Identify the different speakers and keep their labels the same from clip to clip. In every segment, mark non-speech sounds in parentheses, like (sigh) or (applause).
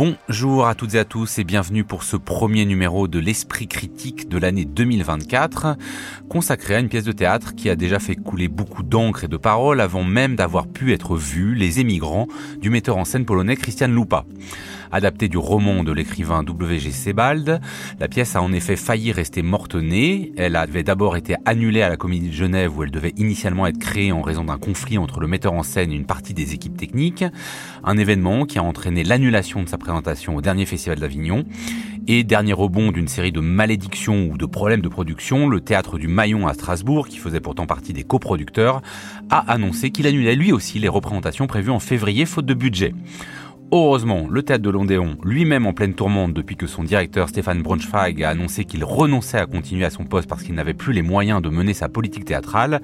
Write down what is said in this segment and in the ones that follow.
Speaker 1: Bonjour à toutes et à tous et bienvenue pour ce premier numéro de l'Esprit critique de l'année 2024, consacré à une pièce de théâtre qui a déjà fait couler beaucoup d'encre et de paroles avant même d'avoir pu être vue, Les émigrants, du metteur en scène polonais Christian Lupa. Adaptée du roman de l'écrivain W.G. Sebald, la pièce a en effet failli rester morte-née. Elle avait d'abord été annulée à la Comédie de Genève où elle devait initialement être créée en raison d'un conflit entre le metteur en scène et une partie des équipes techniques. Un événement qui a entraîné l'annulation de sa présentation au dernier festival d'Avignon. Et dernier rebond d'une série de malédictions ou de problèmes de production, le théâtre du Maillon à Strasbourg, qui faisait pourtant partie des coproducteurs, a annoncé qu'il annulait lui aussi les représentations prévues en février faute de budget. Heureusement, le théâtre de l'Ondéon, lui-même en pleine tourmente depuis que son directeur Stéphane Braunschweig a annoncé qu'il renonçait à continuer à son poste parce qu'il n'avait plus les moyens de mener sa politique théâtrale,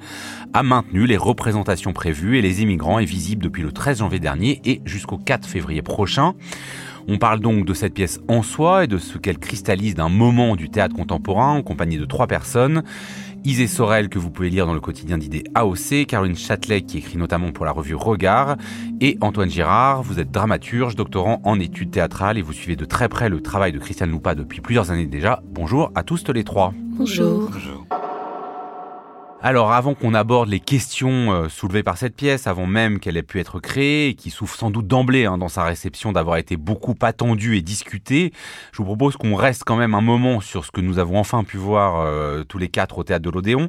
Speaker 1: a maintenu les représentations prévues et les immigrants est visible depuis le 13 janvier dernier et jusqu'au 4 février prochain. On parle donc de cette pièce en soi et de ce qu'elle cristallise d'un moment du théâtre contemporain en compagnie de trois personnes. Isée Sorel, que vous pouvez lire dans le quotidien d'idées AOC, Caroline Châtelet, qui écrit notamment pour la revue Regard, et Antoine Girard, vous êtes dramaturge, doctorant en études théâtrales et vous suivez de très près le travail de Christiane Loupa depuis plusieurs années déjà. Bonjour à tous les trois.
Speaker 2: Bonjour.
Speaker 1: Bonjour. Alors avant qu'on aborde les questions euh, soulevées par cette pièce, avant même qu'elle ait pu être créée, qui souffre sans doute d'emblée hein, dans sa réception d'avoir été beaucoup attendue et discutée, je vous propose qu'on reste quand même un moment sur ce que nous avons enfin pu voir euh, tous les quatre au théâtre de l'Odéon.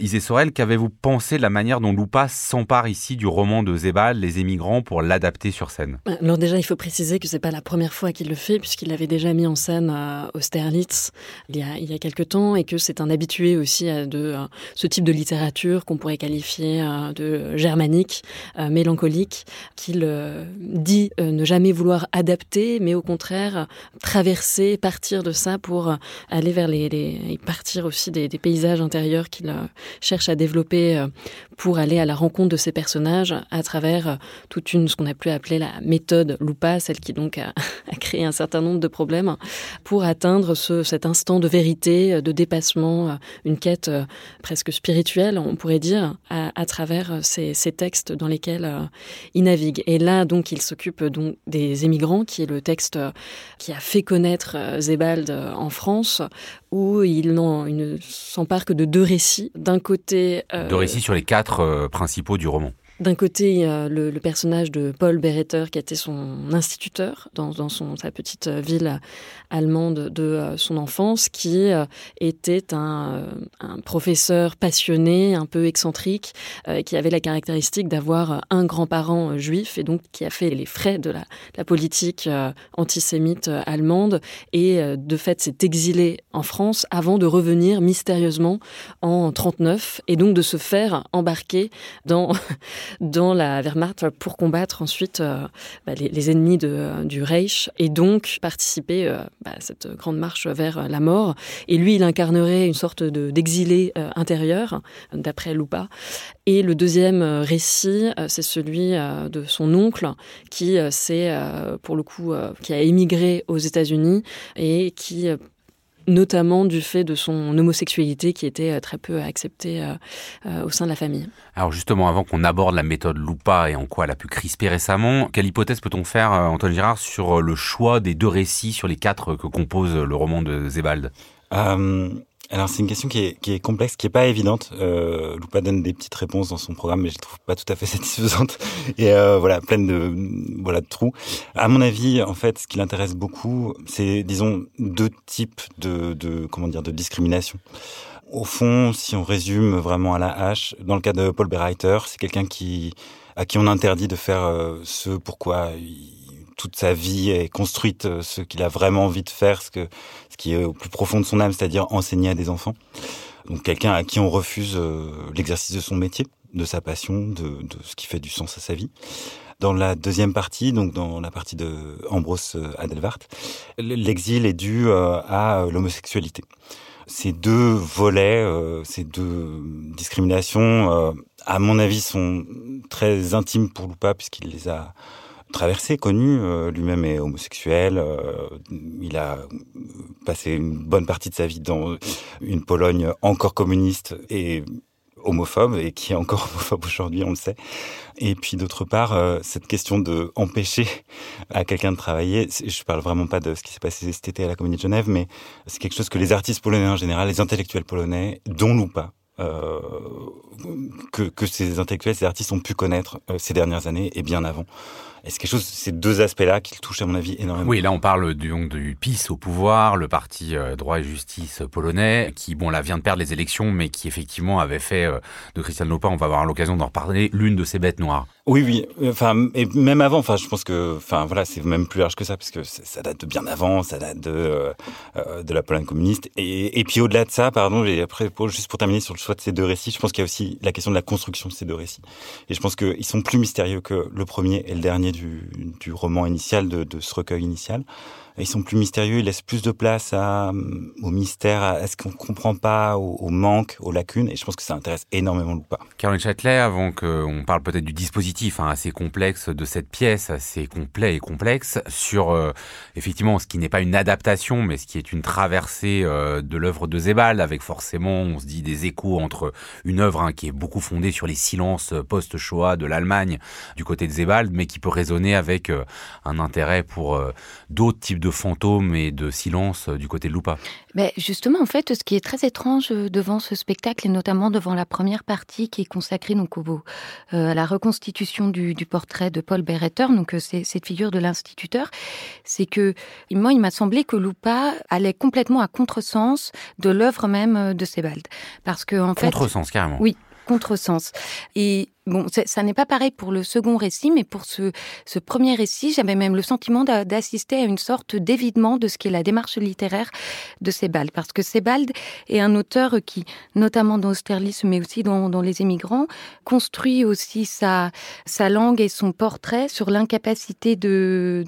Speaker 1: Isée Sorel, qu'avez-vous pensé de la manière dont Loupa s'empare ici du roman de Zébal, Les émigrants, pour l'adapter sur scène?
Speaker 3: Alors déjà, il faut préciser que c'est pas la première fois qu'il le fait, puisqu'il l'avait déjà mis en scène à euh, Austerlitz il y a, il y a quelques temps, et que c'est un habitué aussi de euh, ce type de littérature qu'on pourrait qualifier euh, de germanique, mélancolique, qu'il dit ne jamais vouloir adapter, mais au contraire traverser, partir de ça pour aller vers les, les partir aussi des, des paysages intérieurs qu'il cherche à développer euh, pour aller à la rencontre de ces personnages à travers euh, toute une, ce qu'on a pu appeler la méthode Lupa, celle qui donc a, créé un certain nombre de problèmes pour atteindre ce, cet instant de vérité, euh, de dépassement, une quête presque spirituelle, on pourrait dire, à, travers ces, textes dans lesquels il navigue. Et là, donc, il s'occupe donc des émigrants, qui est le texte qui a fait connaître Zébald en France, où il, ne s'empare que de deux récits. D'un côté...
Speaker 1: Euh, deux récits sur les quatre euh, principaux du roman.
Speaker 3: D'un côté, le, personnage de Paul Beretter, qui était son instituteur dans, dans son, sa petite ville allemande de euh, son enfance, qui euh, était un, professeur passionné, un peu excentrique, euh, qui avait la caractéristique d'avoir un grand-parent juif et donc qui a fait les frais de la, la politique antisémite allemande. Et de fait s'est exilé en France avant de revenir mystérieusement en 39 et donc de se faire embarquer dans (laughs) dans la Wehrmacht pour combattre ensuite euh, bah, les, ennemis de, du Reich et donc participer euh, bah, à cette grande marche vers la mort. Et lui, il incarnerait une sorte d'exilé de, euh, intérieur, d'après Lupa. Et le deuxième récit, c'est celui de son oncle qui, pour le coup, qui a émigré aux États-Unis et qui notamment du fait de son homosexualité qui était euh, très peu acceptée euh, euh, au sein de la famille.
Speaker 1: Alors justement, avant qu'on aborde la méthode Lupa et en quoi elle a pu crisper récemment, quelle hypothèse peut-on faire, Antoine Girard, sur le choix des deux récits sur les quatre que compose le roman de Zébald?
Speaker 4: Euh, alors c'est une question qui est, qui est, complexe, qui est pas évidente. Euh, Loupa donne des petites réponses dans son programme, mais je les trouve pas tout à fait (laughs) satisfaisantes et euh, voilà pleine de voilà de trous. À mon avis, en fait, ce qui l'intéresse beaucoup, c'est disons deux types de, de comment dire de discrimination. Au fond, si on résume vraiment à la hache, dans le cas de Paul Bereiter, c'est quelqu'un qui à qui on interdit de faire euh, ce pourquoi il toute sa vie est construite euh, ce qu'il a vraiment envie de faire, ce, qui est au plus profond de son âme, c'est-à-dire enseigner à des enfants. Donc quelqu'un à qui on refuse euh, l'exercice de son métier, de sa passion, de, ce qui fait du sens à sa vie. Dans la deuxième partie, donc dans la partie de Ambrose euh, Adelvart, l'exil est dû à l'homosexualité. Ces deux volets, ces deux discriminations à mon avis, sont très intimes pour Lupa puisqu'il les a traversés, connus. Euh, lui-même est homosexuel. Euh, il a passé une bonne partie de sa vie dans une Pologne encore communiste et homophobe et qui est encore (laughs) homophobe aujourd'hui, on le sait. Et puis d'autre part, euh, cette question de empêcher à quelqu'un de travailler, je parle vraiment pas de ce qui s'est passé cet été à la Comédie de Genève, mais c'est quelque chose que les artistes polonais en général, les intellectuels polonais, dont pas, euh, que, que ces intellectuels, ces artistes ont pu connaître euh, ces dernières années et bien avant. Et c'est quelque chose, ces deux aspects-là qui touchent à mon avis énormément?
Speaker 1: Oui, là on parle du, donc, du PiS au pouvoir, le parti euh, droit et justice polonais, qui bon là vient de perdre les élections, mais qui effectivement avait fait euh, de Christian Lopa, on va avoir l'occasion d'en reparler, l'une de ses bêtes noires.
Speaker 4: Oui, oui. Enfin, et même avant. Enfin, je pense que, enfin, voilà, c'est même plus large que ça, parce que ça date de bien avant. Ça date de euh, de la Pologne communiste. Et, et puis au-delà de ça, pardon, et après, juste pour terminer sur le choix de ces deux récits, je pense qu'il y a aussi la question de la construction de ces deux récits. Et je pense qu'ils sont plus mystérieux que le premier et le dernier du, roman initial, de ce recueil initial ils sont plus mystérieux, ils laissent plus de place à, au mystère, à ce qu'on comprend pas, au, manque, aux lacunes, et je pense que ça intéresse énormément Loupa.
Speaker 1: Caroline Châtelet, avant qu'on parle peut-être du dispositif hein, assez complexe de cette pièce, assez complet et complexe, sur euh, effectivement ce qui n'est pas une adaptation, mais ce qui est une traversée euh, de l'œuvre de Zebald, avec forcément, on se dit, des échos entre une œuvre hein, qui est beaucoup fondée sur les silences post-Shoah de l'Allemagne du côté de Zebald, mais qui peut résonner avec euh, un intérêt pour d'autres types de fantômes et de silence euh, du côté de Lupa.
Speaker 5: Mais justement, en fait, ce qui est très étrange euh, devant ce spectacle, et notamment devant la première partie qui est consacrée donc, au, euh, à la reconstitution du, portrait de Paul Beretter, donc c'est cette figure de l'instituteur, c'est que moi, il m'a semblé que Lupa allait complètement à contresens de l'œuvre même de Sebald. Parce que, en
Speaker 1: fait. Contresens, carrément.
Speaker 5: Oui, contresens. Et Bon, ça n'est pas pareil pour le second récit, mais pour ce, premier récit, j'avais même le sentiment d'assister à une sorte d'évidement de ce qu'est la démarche littéraire de Sebald. Parce que Sebald est un auteur qui, notamment dans Austerlitz, mais aussi dans, Les émigrants, construit aussi sa, langue et son portrait sur l'incapacité de,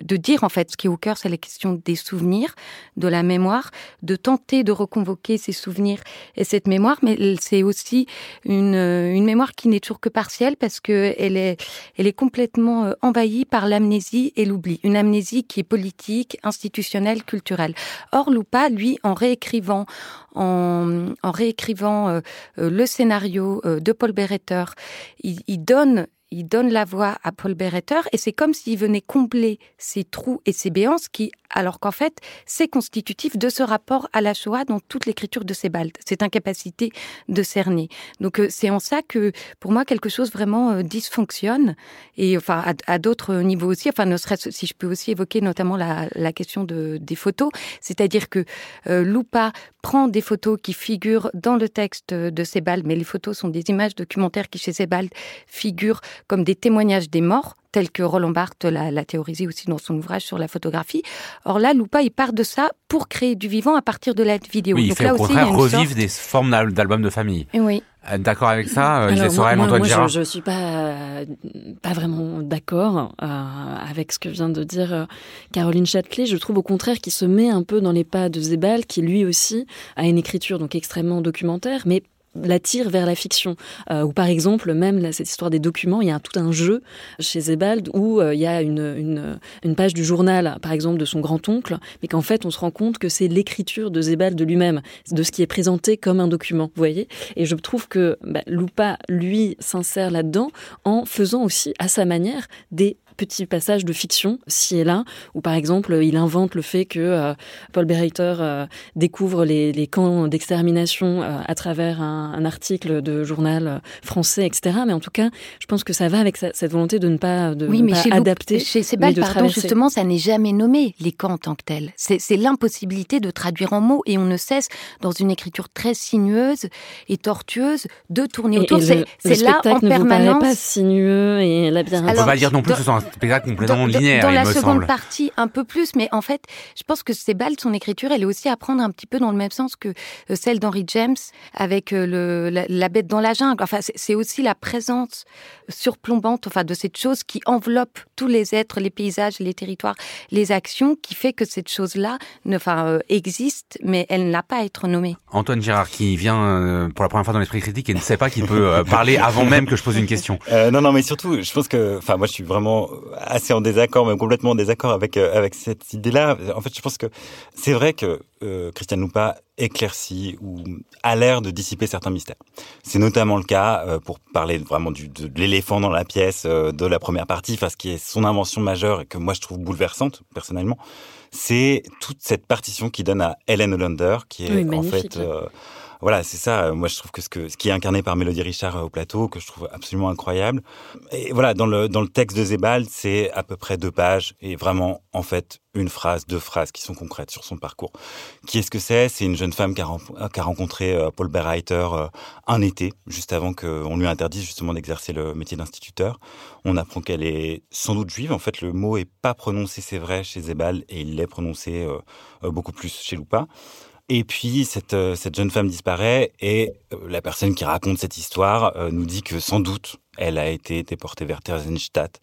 Speaker 5: dire, en fait, ce qui est au cœur, c'est la question des souvenirs, de la mémoire, de tenter de reconvoquer ces souvenirs et cette mémoire, mais c'est aussi une mémoire qui n'est que partielle parce que elle est, elle complètement euh, envahie par l'amnésie et l'oubli. Une amnésie qui est politique, institutionnelle, culturelle. Or, Lupa, lui, en réécrivant, euh, euh, le scénario de Paul Beretter, il, il donne il donne la voix à Paul Beretter et c'est comme s'il venait combler ces trous et ces béances qui, alors qu'en fait, c'est constitutif de ce rapport à la Shoah dans toute l'écriture de Sebald, cette incapacité de cerner. Donc euh, c'est en ça que, pour moi, quelque chose vraiment euh, dysfonctionne et enfin à, d'autres niveaux aussi. Enfin, ne serait-ce si je peux aussi évoquer notamment la, question de, des photos, c'est-à-dire que euh, Lupa prend des photos qui figurent dans le texte de Sebald, mais les photos sont des images documentaires qui chez Sebald figurent comme des témoignages des morts, tels que Roland Barthes l'a théorisé aussi dans son ouvrage sur la photographie. Or là, Lupa, il part de ça pour créer du vivant à partir de la vidéo.
Speaker 1: Oui, il
Speaker 5: Donc
Speaker 1: fait
Speaker 5: là
Speaker 1: au
Speaker 5: aussi,
Speaker 1: contraire revivre
Speaker 5: sorte...
Speaker 1: des formes d'albums de famille.
Speaker 5: Oui.
Speaker 1: Euh, d'accord avec ça,
Speaker 3: Alors,
Speaker 1: Gisèle Sorel,
Speaker 3: moi,
Speaker 1: Antoine
Speaker 3: moi,
Speaker 1: Gérard
Speaker 3: je, je suis pas pas vraiment d'accord euh, avec ce que vient de dire euh, Caroline Châtelet. Je trouve au contraire qu'il se met un peu dans les pas de Zebal, qui lui aussi a une écriture donc extrêmement documentaire, mais la tire vers la fiction. Euh, ou par exemple, même cette histoire des documents, il y a tout un jeu chez Zebald où euh, il y a une, une, page du journal, par exemple, de son grand-oncle, mais qu'en fait, on se rend compte que c'est l'écriture de Zebald lui-même, de ce qui est présenté comme un document, vous voyez Et je trouve que bah, Lupa, lui, s'insère là-dedans en faisant aussi, à sa manière, des petits passages de fiction, ci et là, où par exemple, il invente le fait que euh, Paul Bereiter euh, découvre les, les camps d'extermination euh, à travers un, un, article de journal français, etc. Mais en tout cas, je pense que ça va avec sa, cette volonté de ne pas, de
Speaker 5: oui,
Speaker 3: ne
Speaker 5: mais
Speaker 3: pas
Speaker 5: chez
Speaker 3: adapter,
Speaker 5: chez
Speaker 3: de
Speaker 5: pardon,
Speaker 3: traverser.
Speaker 5: justement, ça n'est jamais nommé, les camps en tant que tels. C'est l'impossibilité de traduire en mots, et on ne cesse, dans une écriture très sinueuse et tortueuse, de tourner autour. C'est là en
Speaker 3: ne
Speaker 5: permanence.
Speaker 3: Vous pas sinueux et labyrinthique.
Speaker 1: On peut pas dire non plus que ce spectacle complètement
Speaker 5: dans,
Speaker 1: linéaire,
Speaker 5: dans
Speaker 1: il
Speaker 5: la
Speaker 1: me
Speaker 5: seconde
Speaker 1: semble.
Speaker 5: partie, un peu plus, mais en fait, je pense que Sebald, son écriture, elle est aussi à prendre un petit peu dans le même sens que euh, celle d'Henry James avec euh, le, la, la, bête dans la jungle. Enfin, c'est aussi la présence surplombante, enfin, de cette chose qui enveloppe tous les êtres, les paysages, les territoires, les actions, qui fait que cette chose-là enfin, euh, existe, mais elle n'a pas à être nommée.
Speaker 1: Antoine Girard, qui vient euh, pour la première fois dans l'esprit critique et ne sait pas qu'il peut euh, parler avant même que je pose une question. (laughs)
Speaker 4: non, non, mais surtout, je pense que, enfin, moi, je suis vraiment assez en désaccord, même complètement en désaccord avec avec cette idée-là. En fait, je pense que c'est vrai que euh, Christiane Loupa éclaircit ou a l'air de dissiper certains mystères. C'est notamment le cas, euh, pour parler vraiment du, de, l'éléphant dans la pièce euh, de la première partie, enfin, ce qui est son invention majeure et que moi je trouve bouleversante personnellement, c'est toute cette partition qui donne à Helen Hollander, qui est en fait... Euh, voilà, c'est ça. Moi, je trouve que ce, qui est incarné par Mélodie Richard au plateau, que je trouve absolument incroyable. Et voilà, dans le, texte de Zebald, c'est à peu près deux pages et vraiment, en fait, une phrase, deux phrases qui sont concrètes sur son parcours. Qui est-ce que c'est? C'est une jeune femme qui a, rencontré euh, Paul Berreiter euh, un été, juste avant qu'on lui interdise justement d'exercer le métier d'instituteur. On apprend qu'elle est sans doute juive. En fait, le mot est pas prononcé, c'est vrai, chez Zebal, et il l'est prononcé euh, beaucoup plus chez Loupa. Et puis cette, cette jeune femme disparaît et la personne qui raconte cette histoire nous dit que sans doute elle a été déportée vers Theresienstadt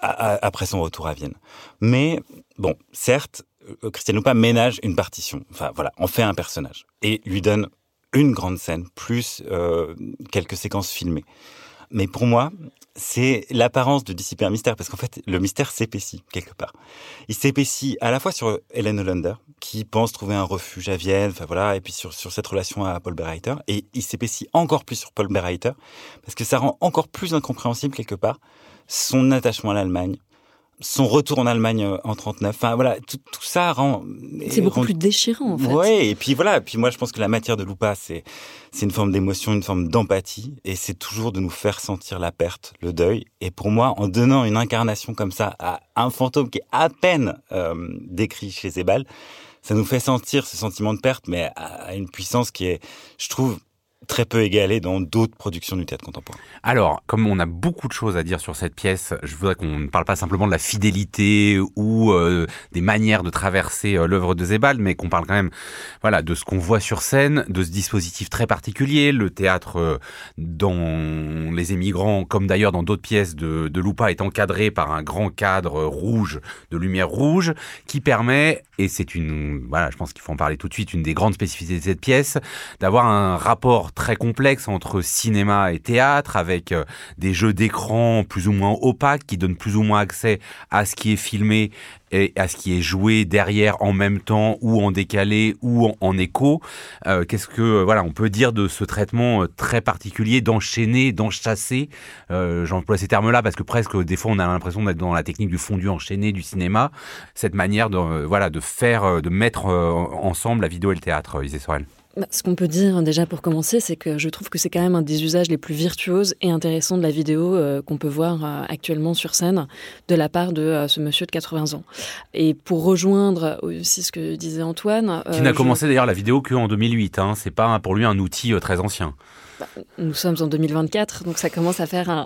Speaker 4: après son retour à Vienne. Mais bon, certes, euh, Christian Lupa ménage une partition, enfin voilà, en fait un personnage et lui donne une grande scène plus euh, quelques séquences filmées. Mais pour moi, c'est l'apparence de dissiper un mystère, parce qu'en fait, le mystère s'épaissit quelque part. Il s'épaissit à la fois sur Hélène Hollander, qui pense trouver un refuge à Vienne, enfin voilà, et puis sur, sur cette relation à Paul Berreiter, et il s'épaissit encore plus sur Paul Berreiter, parce que ça rend encore plus incompréhensible quelque part son attachement à l'Allemagne, son retour en Allemagne euh, en 39. Enfin voilà, tout, ça rend.
Speaker 3: C'est beaucoup plus déchirant en fait.
Speaker 4: Ouais, et puis voilà, et puis moi je pense que la matière de Lupa c'est c'est une forme d'émotion, une forme d'empathie, et c'est toujours de nous faire sentir la perte, le deuil. Et pour moi, en donnant une incarnation comme ça à un fantôme qui est à peine euh, décrit chez Zebal, ça nous fait sentir ce sentiment de perte, mais à une puissance qui est, je trouve, très peu égalé dans d'autres productions du théâtre contemporain.
Speaker 1: Alors, comme on a beaucoup de choses à dire sur cette pièce, je voudrais qu'on ne parle pas simplement de la fidélité ou euh, des manières de traverser euh, l'œuvre de Zebald, mais qu'on parle quand même voilà, de ce qu'on voit sur scène, de ce dispositif très particulier. Le théâtre euh, dans Les émigrants, comme d'ailleurs dans d'autres pièces de, de Lupa, est encadré par un grand cadre rouge, de lumière rouge, qui permet, et c'est une, voilà, je pense qu'il faut en parler tout de suite, une des grandes spécificités de cette pièce, d'avoir un rapport très complexe entre cinéma et théâtre, avec euh, des jeux d'écran plus ou moins opaques qui donnent plus ou moins accès à ce qui est filmé et à ce qui est joué derrière en même temps ou en décalé ou en, écho. Euh, qu'est-ce que euh, voilà on peut dire de ce traitement très particulier d'enchaîner, d'enchasser J'emploie ces termes-là parce que presque des fois on a l'impression d'être dans la technique du fondu enchaîné du cinéma. Cette manière de voilà de faire, de mettre ensemble la vidéo et le théâtre, Isée Sorel.
Speaker 3: Bah, ce qu'on peut dire déjà pour commencer, c'est que je trouve que c'est quand même un des usages les plus virtuoses et intéressants de la vidéo euh, qu'on peut voir euh, actuellement sur scène de la part de euh, ce monsieur de 80 ans. Et pour rejoindre aussi ce que disait Antoine...
Speaker 1: Qui n'a commencé d'ailleurs la vidéo qu'en 2008, hein, c'est pas pour lui un outil très ancien.
Speaker 3: Bah, nous sommes en 2024, donc ça commence à faire (laughs) un,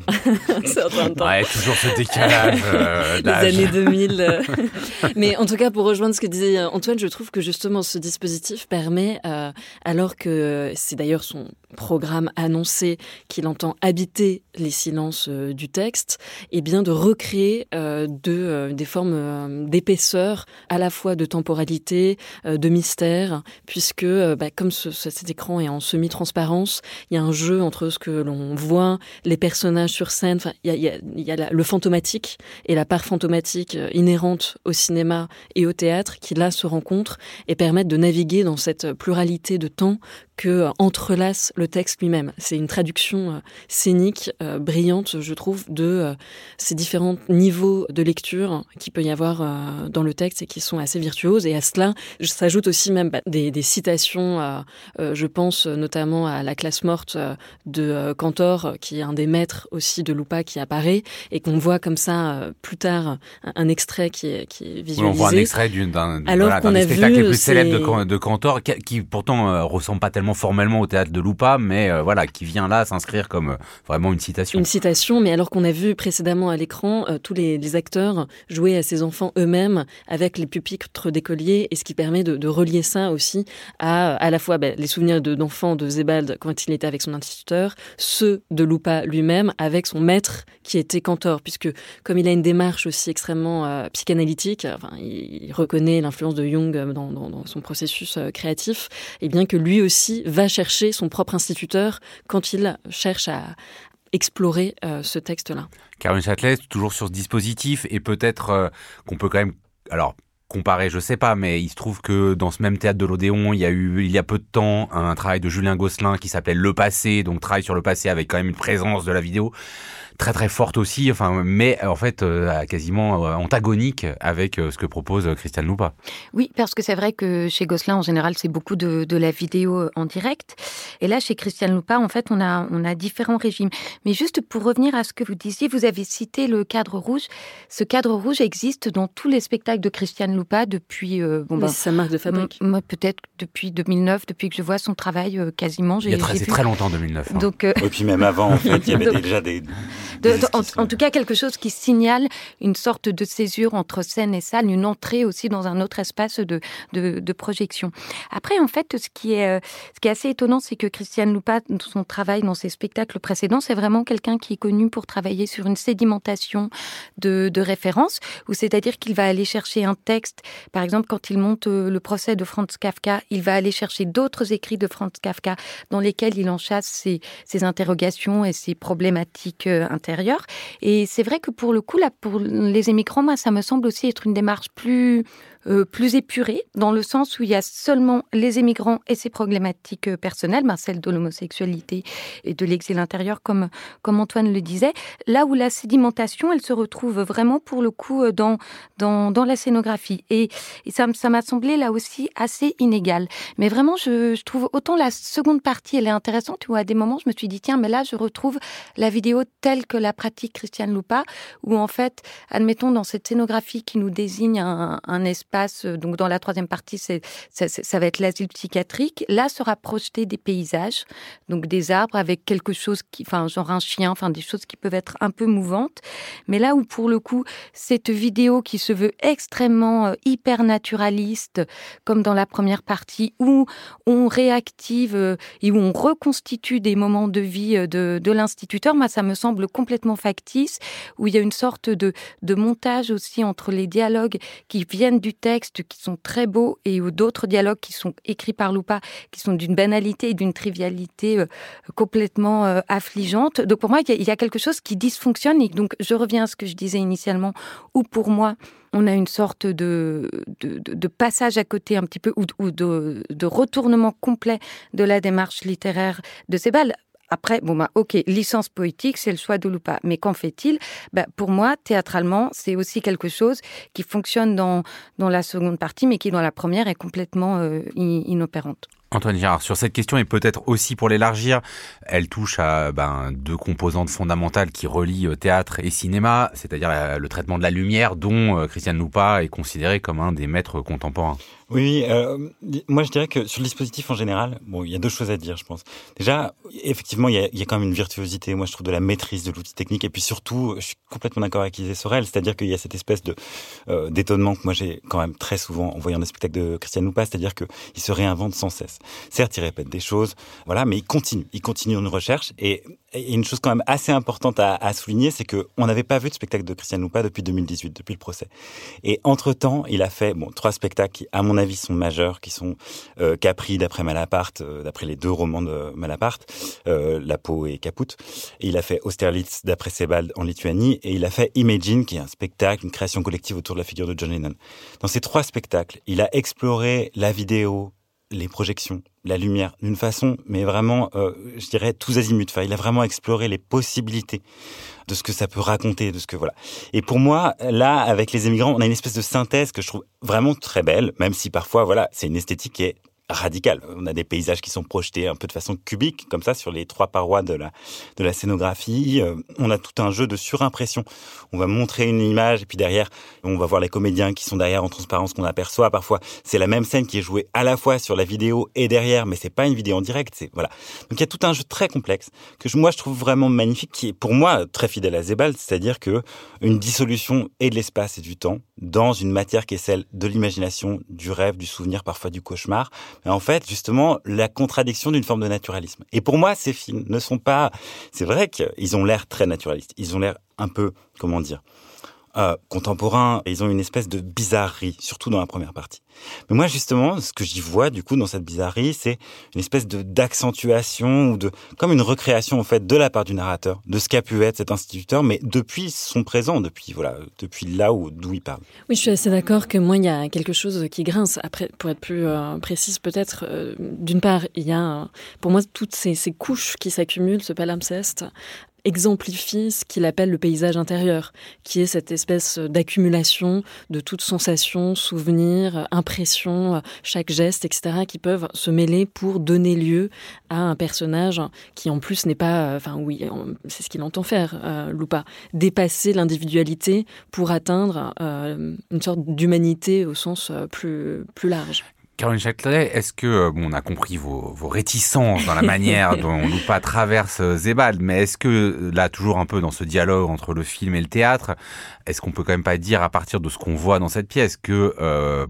Speaker 3: certain temps.
Speaker 1: Ouais, toujours ce décalage
Speaker 3: euh, Les années 2000. Euh. (laughs) Mais en tout cas, pour rejoindre ce que disait Antoine, je trouve que justement ce dispositif permet, euh, alors que c'est d'ailleurs son programme annoncé qu'il entend habiter les silences du texte, et eh bien de recréer de, des formes d'épaisseur, à la fois de temporalité, de mystère, puisque bah, comme cet écran est en semi-transparence, il y a un jeu entre ce que l'on voit, les personnages sur scène. Enfin, il y a, le fantomatique et la part fantomatique euh, inhérente au cinéma et au théâtre qui là se rencontrent et permettent de naviguer dans cette pluralité de temps que euh, entrelace le texte lui-même. C'est une traduction euh, scénique brillante, je trouve, de ces différents niveaux de lecture qui peut y avoir dans le texte et qui sont assez virtuoses. Et à cela s'ajoutent aussi même bah, des, des, citations. je pense notamment à la classe morte euh, de euh, Cantor, qui est un des maîtres aussi de Lupa qui apparaît, et qu'on voit comme ça euh, plus tard un, extrait qui est, qui est visualisé.
Speaker 1: On voit un extrait d'un voilà, des spectacles les plus célèbres de, de Cantor, qui, pourtant ressemble pas tellement formellement au théâtre de Lupa, mais euh, voilà, qui vient là s'inscrire comme euh, vraiment une citation.
Speaker 3: Une citation, mais alors qu'on a vu précédemment à l'écran tous les, acteurs jouer à ces enfants eux-mêmes avec les pupitres d'écoliers, et ce qui permet de, relier ça aussi à à la fois ben, les souvenirs d'enfants de, Zebald quand il était avec son instituteur, ceux de Lupa lui-même avec son maître qui était cantor, puisque comme il a une démarche aussi extrêmement psychanalytique, enfin, il, reconnaît l'influence de Jung dans son processus créatif, et bien que lui aussi va chercher son propre instituteur quand il cherche à explorer euh, ce texte-là.
Speaker 1: Caroline Châtelet, toujours sur ce dispositif, et peut-être euh, qu'on peut quand même... Alors, comparer, je sais pas, mais il se trouve que dans ce même théâtre de l'Odéon, il y a eu, il y a peu de temps, un travail de Julien Gosselin qui s'appelait Le Passé, donc travail sur le passé avec quand même une présence de la vidéo très très forte aussi, enfin, mais en fait euh, quasiment euh, antagonique avec euh, ce que propose Christiane Loupa.
Speaker 5: Oui, parce que c'est vrai que chez Gosselin en général c'est beaucoup de, de, la vidéo en direct, et là chez Christiane Loupa en fait on a on a différents régimes. Mais juste pour revenir à ce que vous disiez, vous avez cité le cadre rouge. Ce cadre rouge existe dans tous les spectacles de Christiane Loupa depuis
Speaker 3: bon bah, sa marque de fabrique.
Speaker 5: Moi peut-être depuis 2009, depuis que je vois son travail quasiment.
Speaker 1: Il y a très, très longtemps 2009. Hein.
Speaker 4: Donc et puis même avant en fait il y avait (laughs) déjà des
Speaker 5: en, tout cas, quelque chose qui signale une sorte de césure entre scène et salle, une entrée aussi dans un autre espace de, de, projection. Après, en fait, ce qui est, euh, ce qui est assez étonnant, c'est que Christiane Loupa, son travail dans ses spectacles précédents, c'est vraiment quelqu'un qui est connu pour travailler sur une sédimentation de, références, ou c'est-à-dire qu'il va aller chercher un texte, par exemple, quand il monte euh, le procès de Franz Kafka, il va aller chercher d'autres écrits de Franz Kafka dans lesquels il enchasse ses, ses interrogations et ses problématiques euh, Et c'est vrai que pour le coup, là, pour les émigrants, moi, ça me semble aussi être une démarche plus euh, plus épurée, dans le sens où il y a seulement les émigrants et ses problématiques euh, personnelles, ben, celle de l'homosexualité et de l'exil intérieur, comme, comme Antoine le disait, là où la sédimentation, elle se retrouve vraiment pour le coup euh, dans, dans, dans la scénographie. Et, ça, ça m'a semblé là aussi assez inégal. Mais vraiment, je, je trouve autant la seconde partie, elle est intéressante, où à des moments, je me suis dit, tiens, mais là, je retrouve la vidéo telle que la pratique Christiane Loupa, où en fait, admettons, dans cette scénographie qui nous désigne un, un espace euh, donc dans la troisième partie, c'est, ça, va être l'asile psychiatrique. Là sera projeté des paysages, donc des arbres avec quelque chose qui, enfin, genre un chien, enfin, des choses qui peuvent être un peu mouvantes. Mais là où, pour le coup, cette vidéo qui se veut extrêmement euh, hyper naturaliste, comme dans la première partie, où on réactive euh, et où on reconstitue des moments de vie de, de l'instituteur, moi, ça me semble complètement factice, où il y a une sorte de, de montage aussi entre les dialogues qui viennent du textes qui sont très beaux et d'autres dialogues qui sont écrits par Loupa, qui sont d'une banalité et d'une trivialité euh, complètement euh, affligeante. Donc pour moi, il y, a quelque chose qui dysfonctionne. Et donc je reviens à ce que je disais initialement, où pour moi, on a une sorte de, de, passage à côté un petit peu, ou, de, de, retournement complet de la démarche littéraire de Sebald. Après, bon bah ok, licence poétique, c'est le choix de Lupa. Mais qu'en fait-il? Bah, Pour moi, théâtralement, c'est aussi quelque chose qui fonctionne dans, dans la seconde partie, mais qui dans la première est complètement euh, inopérante.
Speaker 1: Antoine Girard, sur cette question et peut-être aussi pour l'élargir, elle touche à ben, deux composantes fondamentales qui relient euh, théâtre et cinéma, c'est-à-dire euh, le traitement de la lumière dont Christiane Loupa est considéré comme un des maîtres contemporains.
Speaker 4: Oui, euh, moi je dirais que sur le dispositif en général, bon, il y a deux choses à dire, je pense. Déjà, effectivement, il y a, quand même une virtuosité, moi je trouve, de la maîtrise de l'outil technique, et puis surtout, je suis complètement d'accord avec Isée Sorel, c'est-à-dire qu'il y a cette espèce de euh, d'étonnement que moi j'ai quand même très souvent en voyant des spectacles de Christian Loupa, c'est-à-dire qu'il se réinvente sans cesse. Certes, il répète des choses, voilà, mais il continue, il continue une recherche, et, une chose quand même assez importante à, souligner, c'est que on n'avait pas vu de spectacle de Christian Loupa depuis 2018, depuis le procès. Et entre-temps, il a fait bon trois spectacles qui, à mon avis, avis, sont majeurs, qui sont euh, Capri d'après Malaparte, euh, d'après les deux romans de Malaparte, euh, La peau et Caput. Et il a fait Austerlitz d'après Sebald en Lituanie, et il a fait Imagine, qui est un spectacle, une création collective autour de la figure de John Lennon. Dans ces trois spectacles, il a exploré la vidéo, les projections, la lumière, d'une façon, mais vraiment, euh, je dirais, tous azimuts. Enfin, il a vraiment exploré les possibilités de ce que ça peut raconter, de ce que voilà. Et pour moi, là, avec les émigrants, on a une espèce de synthèse que je trouve vraiment très belle, même si parfois, voilà, c'est une esthétique qui est radical. On a des paysages qui sont projetés un peu de façon cubique, comme ça, sur les trois parois de la, de la scénographie. Euh, on a tout un jeu de surimpression. On va montrer une image et puis derrière, on va voir les comédiens qui sont derrière en transparence qu'on aperçoit. Parfois, c'est la même scène qui est jouée à la fois sur la vidéo et derrière, mais c'est pas une vidéo en direct. C'est voilà. Donc il y a tout un jeu très complexe que moi je trouve vraiment magnifique, qui est pour moi très fidèle à Zebal, c'est-à-dire que une dissolution et de l'espace et du temps dans une matière qui est celle de l'imagination, du rêve, du souvenir, parfois du cauchemar en fait, justement, la contradiction d'une forme de naturalisme. Et pour moi, ces films ne sont pas... C'est vrai qu'ils ont l'air très naturalistes. Ils ont l'air un peu, comment dire, euh, contemporains. ils ont une espèce de bizarrerie, surtout dans la première partie. Mais moi, justement, ce que j'y vois, du coup, dans cette bizarrerie, c'est une espèce de d'accentuation ou de, comme une recréation, en fait, de la part du narrateur, de ce qu'a pu être cet instituteur, mais depuis son présent, depuis, voilà, depuis là où, d'où il parle.
Speaker 3: Oui, je suis assez d'accord que moi, il y a quelque chose qui grince. Après, pour être plus euh, précise, peut-être, euh, d'une part, il y a, pour moi, toutes ces, ces couches qui s'accumulent, ce palimpseste, exemplifie ce qu'il appelle le paysage intérieur, qui est cette espèce d'accumulation de toutes sensations, souvenirs, impressions, chaque geste, etc., qui peuvent se mêler pour donner lieu à un personnage qui, en plus, n'est pas, enfin oui, c'est ce qu'il entend faire, euh, dépasser l'individualité pour atteindre euh, une sorte d'humanité au sens euh, plus, plus large.
Speaker 1: Caroline Châtelet, est-ce que, euh, bon, on a compris vos, vos réticences dans la manière (laughs) dont Loupa traverse euh, Zebald, mais est-ce que, euh, là, toujours un peu dans ce dialogue entre le film et le théâtre, est-ce qu'on peut quand même pas dire, à partir de ce qu'on voit dans cette pièce, que,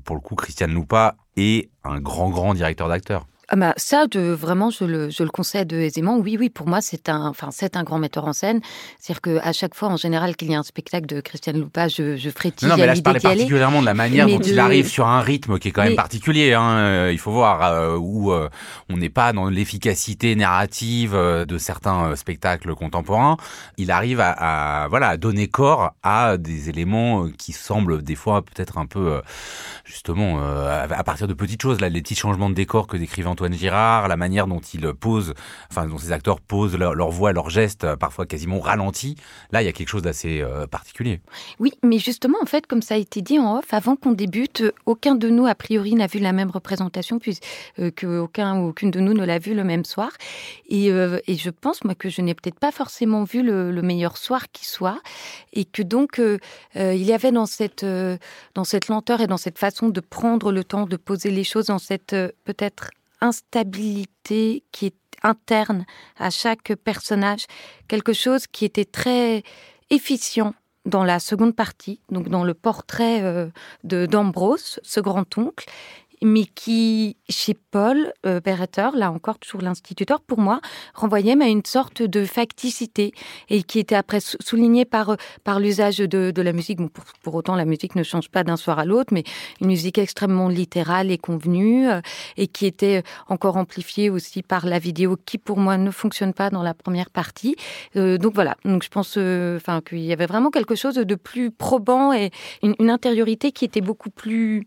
Speaker 1: pour le coup, Christiane Loupa est un grand, grand directeur d'acteurs
Speaker 5: ah bah, ça, de, vraiment, je le, je le concède aisément. Oui, oui, pour moi, c'est un, enfin, c'est un grand metteur en scène. C'est-à-dire qu'à chaque fois, en général, qu'il y a un spectacle de Christiane Loupa, je, je frétille.
Speaker 1: Non, mais là, je parlais particulièrement de la manière dont il arrive sur un rythme qui est quand même particulier. Hein. Euh, il faut voir euh, où euh, on n'est pas dans l'efficacité narrative de certains spectacles contemporains. Il arrive à, à, voilà, à donner corps à des éléments qui semblent des fois peut-être un peu, justement, à partir de petites choses, là, les petits changements de décor que décrivent Antoine Girard, la manière dont il pose, enfin dont ces acteurs posent leur, voix, leurs gestes, euh, parfois quasiment ralentis. Là, il y a quelque chose d'assez euh, particulier.
Speaker 5: Oui, mais justement, en fait, comme ça a été dit en off, avant qu'on débute, aucun de nous a priori n'a vu la même représentation, puisque euh, aucun ou aucune de nous ne l'a vu le même soir. Et, je pense moi que je n'ai peut-être pas forcément vu le, le, meilleur soir qui soit, et que donc il y avait dans cette dans cette lenteur et dans cette façon de prendre le temps de poser les choses, dans cette peut-être instabilité qui est interne à chaque personnage, quelque chose qui était très efficient dans la seconde partie, donc dans le portrait euh, de d'Ambrose, ce grand-oncle, mais qui, chez Paul euh, là encore toujours l'instituteur, pour moi, renvoyait à une sorte de facticité et qui était après souligné par, euh, par l'usage de, de, la musique. pour, autant, la musique ne change pas d'un soir à l'autre, mais une musique extrêmement littérale et convenue euh, et qui était encore amplifiée aussi par la vidéo qui, pour moi, ne fonctionne pas dans la première partie. Euh, donc voilà, donc je pense enfin qu'il y avait vraiment quelque chose de plus probant et une, une intériorité qui était beaucoup plus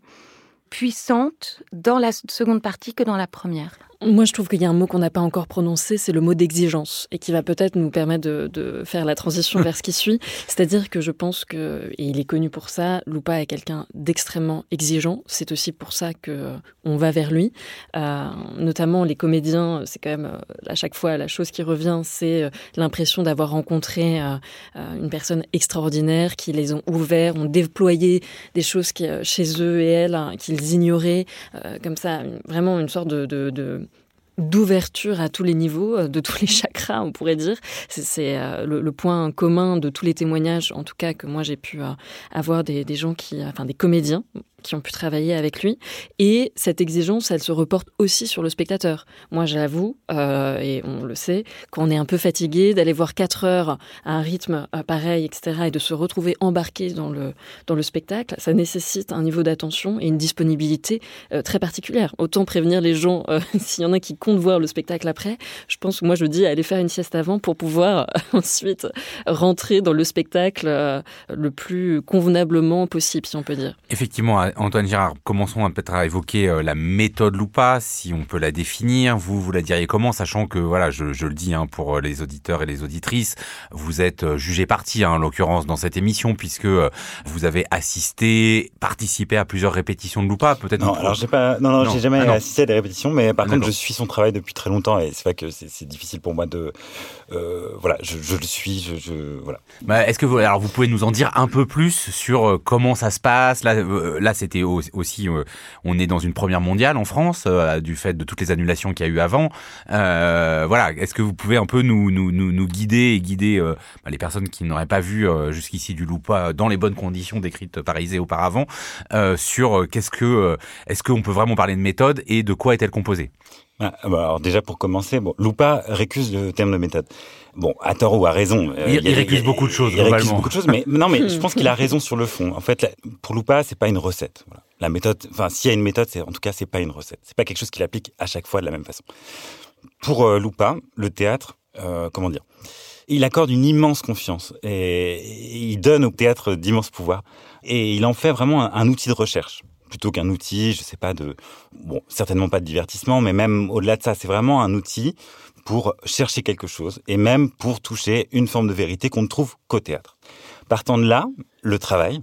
Speaker 5: puissante dans la seconde partie que dans la première.
Speaker 3: Moi, je trouve qu'il y a un mot qu'on n'a pas encore prononcé, c'est le mot d'exigence, et qui va peut-être nous permettre de, de, faire la transition vers ce qui suit. (laughs) C'est-à-dire que je pense que, et il est connu pour ça, Lupa est quelqu'un d'extrêmement exigeant. C'est aussi pour ça que on va vers lui. Euh, notamment les comédiens, c'est quand même euh, à chaque fois la chose qui revient, c'est euh, l'impression d'avoir rencontré euh, une personne extraordinaire, qui les ont ouverts, ont déployé des choses qui, chez eux et elles hein, qu'ils ignoraient, comme ça, vraiment une sorte de, de, de d'ouverture à tous les niveaux, euh, de tous les (laughs) chakras, on pourrait dire. C'est euh, le, point commun de tous les témoignages, en tout cas que moi j'ai pu euh, avoir des, des gens qui, enfin des comédiens qui ont pu travailler avec lui. Et cette exigence, elle se reporte aussi sur le spectateur. Moi, j'avoue, euh, et on le sait, qu'on est un peu fatigué d'aller voir quatre heures à un rythme euh, pareil, etc., et de se retrouver embarqué dans le, dans le spectacle, ça nécessite un niveau d'attention et une disponibilité euh, très particulière. Autant prévenir les gens, (laughs) s'il y en a qui comptent voir le spectacle après, je pense moi, je dis aller faire une sieste avant pour pouvoir (laughs) ensuite rentrer dans le spectacle le plus convenablement possible, si on peut dire.
Speaker 1: Effectivement, Antoine Girard, commençons peut-être à évoquer euh, la méthode Loupa, si on peut la définir. Vous, vous la diriez comment, sachant que, voilà, je, le dis hein, pour euh, les auditeurs et les auditrices, vous êtes euh, jugé parti, hein, en l'occurrence, dans cette émission, puisque vous avez assisté, participé à plusieurs répétitions de Loupa, peut-être.
Speaker 4: Non, alors j'ai pas, non, non, j'ai jamais ah, assisté à des répétitions, mais par contre, je suis son travail depuis très longtemps, et c'est vrai que c'est difficile pour moi de, voilà, je, le suis, je, voilà.
Speaker 1: Bah, est-ce que vous, alors vous pouvez nous en dire un peu plus sur comment ça se passe? Là, là, c'était aussi, euh, on est dans une première mondiale en France, euh, du fait de toutes les annulations qu'il y a eu avant. Euh, voilà, est-ce que vous pouvez un peu nous, nous, nous, guider et guider bah, les personnes qui n'auraient pas vu jusqu'ici du Loupa dans les bonnes conditions décrites par Isée auparavant, sur qu'est-ce que, est-ce qu'on peut vraiment parler de méthode et de quoi est-elle composée?
Speaker 4: Ah, bah, alors déjà pour commencer, bon, Loupa récuse le terme de méthode. Bon, à tort ou à raison.
Speaker 1: Euh, il, récuse beaucoup de choses.
Speaker 4: Il récuse beaucoup de choses, mais non, mais je pense (laughs) qu'il a raison sur le fond. En fait, pour Loupa, c'est pas une recette. Voilà. La méthode, enfin, s'il y a une méthode, c'est en tout cas, c'est pas une recette. C'est pas quelque chose qu'il applique à chaque fois de la même façon. Pour euh, Loupa, le théâtre, euh, comment dire? Il accorde une immense confiance et il donne au théâtre d'immenses pouvoirs et il en fait vraiment un outil de recherche plutôt qu'un outil, je sais pas, de, bon, certainement pas de divertissement, mais même au-delà de ça, c'est vraiment un outil pour chercher quelque chose et même pour toucher une forme de vérité qu'on ne trouve qu'au théâtre. Partant de là, le travail,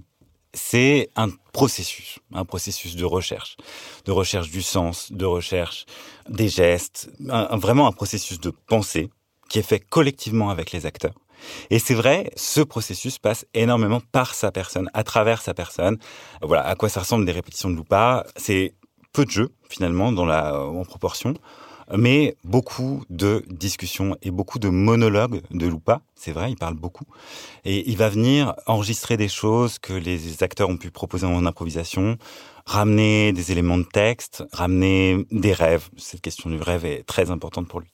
Speaker 4: c'est un processus, un processus de recherche, de recherche du sens, de recherche des gestes, vraiment un processus de pensée qui est fait collectivement avec les acteurs. Et c'est vrai, ce processus passe énormément par sa personne, à travers sa personne. Voilà, à quoi ça ressemble des répétitions de Loupa C'est peu de jeux, finalement, dans la, en proportion, mais beaucoup de discussions et beaucoup de monologues de Loupa. C'est vrai, il parle beaucoup. Et il va venir enregistrer des choses que les acteurs ont pu proposer en improvisation, ramener des éléments de texte, ramener des rêves. Cette question du rêve est très importante pour lui.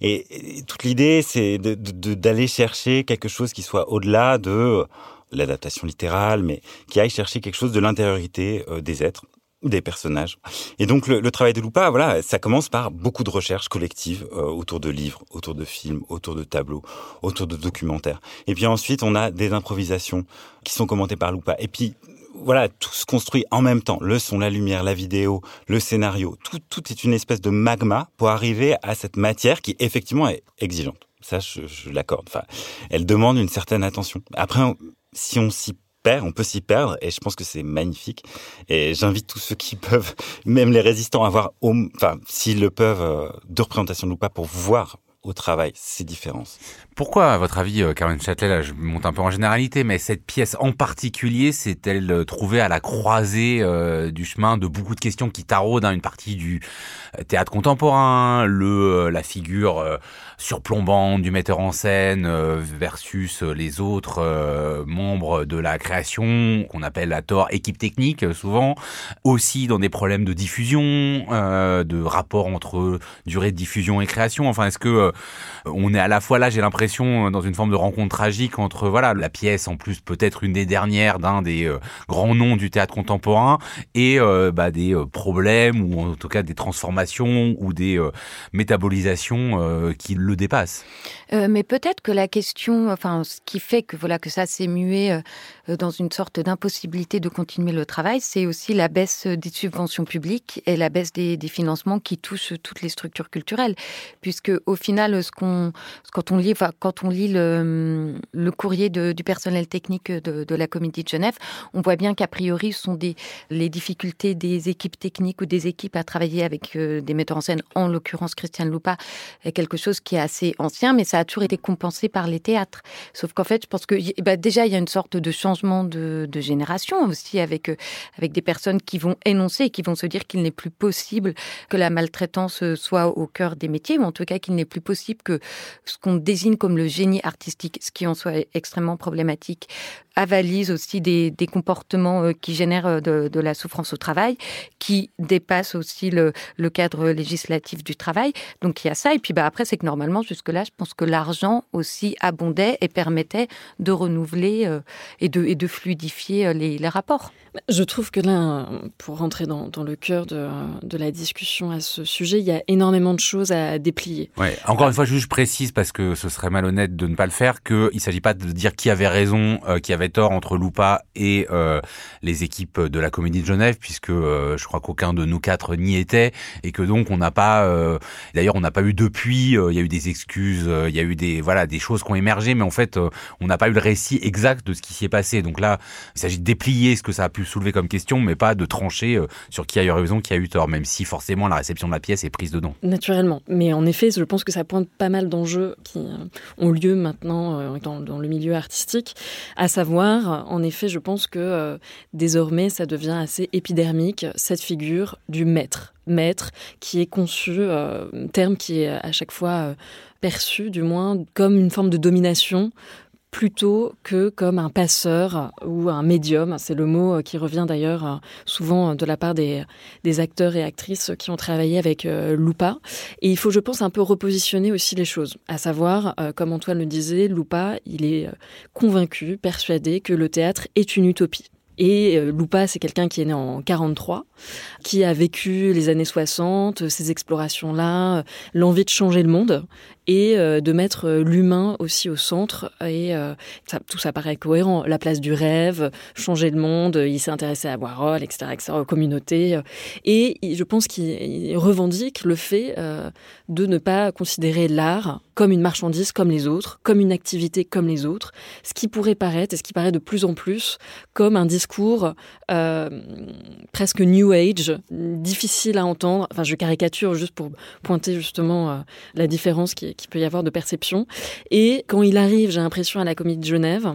Speaker 4: Et, toute l'idée, c'est d'aller de, chercher quelque chose qui soit au-delà de l'adaptation littérale, mais qui aille chercher quelque chose de l'intériorité euh, des êtres des personnages. Et donc le, travail de Lupa, voilà, ça commence par beaucoup de recherches collectives euh, autour de livres, autour de films, autour de tableaux, autour de documentaires. Et puis ensuite, on a des improvisations qui sont commentées par Lupa. Et puis voilà, tout se construit en même temps. Le son, la lumière, la vidéo, le scénario, tout, tout est une espèce de magma pour arriver à cette matière qui effectivement est exigeante. Ça, je, je l'accorde. Enfin, elle demande une certaine attention. Après, si on s'y on peut s'y perdre, et je pense que c'est magnifique. Et j'invite tous ceux qui (laughs) peuvent, même les résistants, à voir, enfin, s'ils le peuvent, euh, de représentation ou pas, pour voir au travail ces différences.
Speaker 1: Pourquoi, à votre avis, euh, Caroline Châtelet, là, je monte un peu en généralité, mais cette pièce en particulier s'est-elle euh, trouvée à la croisée euh, du chemin de beaucoup de questions qui taraudent hein, une partie du théâtre contemporain, le la figure surplombante du metteur en scène versus les autres membres de la création, qu'on appelle à tort équipe technique souvent, aussi dans des problèmes de diffusion, de rapport entre durée de diffusion et création. Enfin, est-ce que on est à la fois là, j'ai l'impression euh, dans une forme de rencontre tragique entre voilà la pièce en plus peut-être une des dernières d'un des euh, grands noms du théâtre contemporain et euh, bah, des problèmes ou en tout cas des transformations ou des métabolisations qui le dépassent.
Speaker 5: mais peut-être que la question, enfin ce qui fait que voilà que ça s'est mué dans une sorte d'impossibilité de continuer le travail, c'est aussi la baisse des subventions publiques et la baisse des, financements qui touchent toutes les structures culturelles, puisque au final, ce qu'on, quand on lit, enfin, quand on lit le, courrier du personnel technique de, la Comédie de Genève, on voit bien qu'a priori, ce sont les difficultés des équipes techniques ou des équipes à travailler avec euh, des metteurs en scène, en l'occurrence Christiane Loupa, est quelque chose qui est assez ancien, mais ça a toujours été compensé par les théâtres. Sauf qu'en fait, je pense que bah, déjà, il y a une sorte de changement de, génération aussi avec, euh, avec des personnes qui vont énoncer et qui vont se dire qu'il n'est plus possible que la maltraitance soit au cœur des métiers, ou en tout cas qu'il n'est plus possible que ce qu'on désigne comme le génie artistique, ce qui en soit extrêmement problématique, avalise aussi des, des comportements euh, qui génèrent euh, de, de, la souffrance au travail, qui dépassent aussi le, le, cadre législatif du travail. Donc il y a ça. Et puis bah, après, c'est que normalement, jusque-là, je pense que l'argent aussi abondait et permettait de renouveler euh, et, de, et de fluidifier les, les rapports.
Speaker 3: Je trouve que là, pour rentrer dans, dans le cœur de, de, la discussion à ce sujet, il y a énormément de choses à déplier.
Speaker 1: Ouais, encore une fois, je précise parce que ce serait malhonnête de ne pas le faire qu'il ne s'agit pas de dire qui avait raison, euh, qui avait tort entre Loupa et euh, les équipes de la Comédie de Genève, puisque euh, je crois qu'aucun de nous quatre n'y était et que donc on n'a pas. D'ailleurs, on n'a pas eu depuis. Il y a eu des excuses, il y a eu des voilà des choses qui ont émergé, mais en fait, on n'a pas eu le récit exact de ce qui s'y est passé. Donc là, il s'agit de déplier ce que ça a pu soulever comme question, mais pas de trancher sur qui a eu raison, qui a eu tort, même si forcément la réception de la pièce est prise dedans.
Speaker 3: Naturellement. Mais en effet, je pense que ça pointe pas mal d'enjeux qui ont lieu maintenant euh, dans, le milieu artistique. À savoir, en effet, je pense que euh, désormais, ça devient assez épidermique, cette figure du maître. Maître, qui est conçu, euh, terme qui est à chaque fois euh, perçu, du moins, comme une forme de domination plutôt que comme un passeur ou un médium. C'est le mot euh, qui revient d'ailleurs euh, souvent de la part des, acteurs et actrices qui ont travaillé avec euh, Lupa. Et il faut, je pense, un peu repositionner aussi les choses. À savoir, euh, comme Antoine le disait, Lupa, il est euh, convaincu, persuadé que le théâtre est une utopie. Et euh, Lupa, c'est quelqu'un qui est né en 43, qui a vécu les années 60, ces explorations-là, euh, l'envie de changer le monde et euh, de mettre euh, l'humain aussi au centre. Et euh, tout ça paraît cohérent. La place du rêve, changer le monde, il s'est intéressé à Warhol, etc., etc., aux communautés. Et je pense qu'il il revendique le fait de ne pas considérer l'art comme une marchandise comme les autres, comme une activité comme les autres, ce qui pourrait paraître, et ce qui paraît de plus en plus, comme un discours presque New Age, difficile à entendre. Enfin, je caricature juste pour pointer justement la différence qui, qui peut y avoir de perception. Et quand il arrive, j'ai l'impression, à la Comédie de Genève,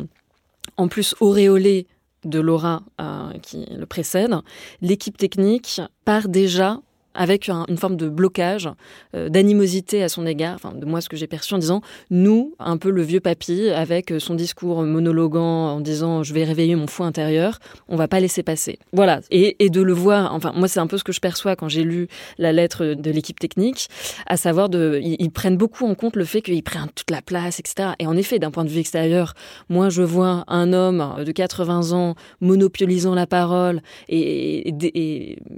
Speaker 3: en plus auréolé de Laura euh, qui le précède, l'équipe technique part déjà avec un- une forme de blocage, euh, d'animosité à son égard, enfin de moi ce que j'ai perçu en disant nous, un peu le vieux papy, avec euh, son discours monologuant en disant je vais réveiller mon fou intérieur, on va pas laisser passer. Voilà, et, de le voir, enfin moi c'est un peu ce que je perçois quand j'ai lu la lettre de l'équipe technique, à savoir de, ils, prennent beaucoup en compte le fait qu'ils prennent toute la place, etc. Et en effet, d'un point de vue extérieur, moi je vois un homme de 80 ans monopolisant la parole et,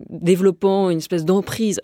Speaker 3: développant une espèce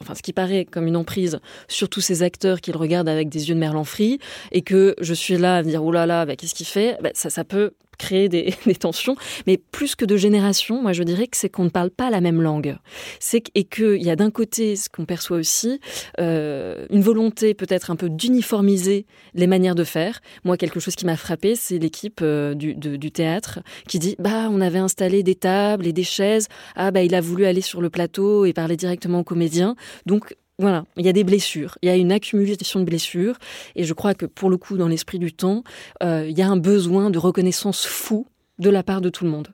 Speaker 3: enfin ce qui paraît comme une emprise sur tous ces acteurs qu'il regarde avec des yeux de merlan frit, et que je suis là à me dire, oh là là, bah, qu'est-ce qu'il fait? Bah, ça, ça peut créer (laughs) des, tensions, mais plus que de génération, moi je dirais que c'est qu'on ne parle pas la même langue. C'est et qu'il y a d'un côté ce qu'on perçoit aussi, euh, une volonté peut-être un peu d'uniformiser les manières de faire. Moi, quelque chose qui m'a frappé, c'est l'équipe euh, du, du théâtre qui dit bah on avait installé des tables et des chaises. Ah bah il a voulu aller sur le plateau et parler directement aux comédiens. Donc voilà, il y a des blessures, il y a une accumulation de blessures, et je crois que pour le coup, dans l'esprit du temps, euh, il y a un besoin de reconnaissance fou de la part de tout le monde.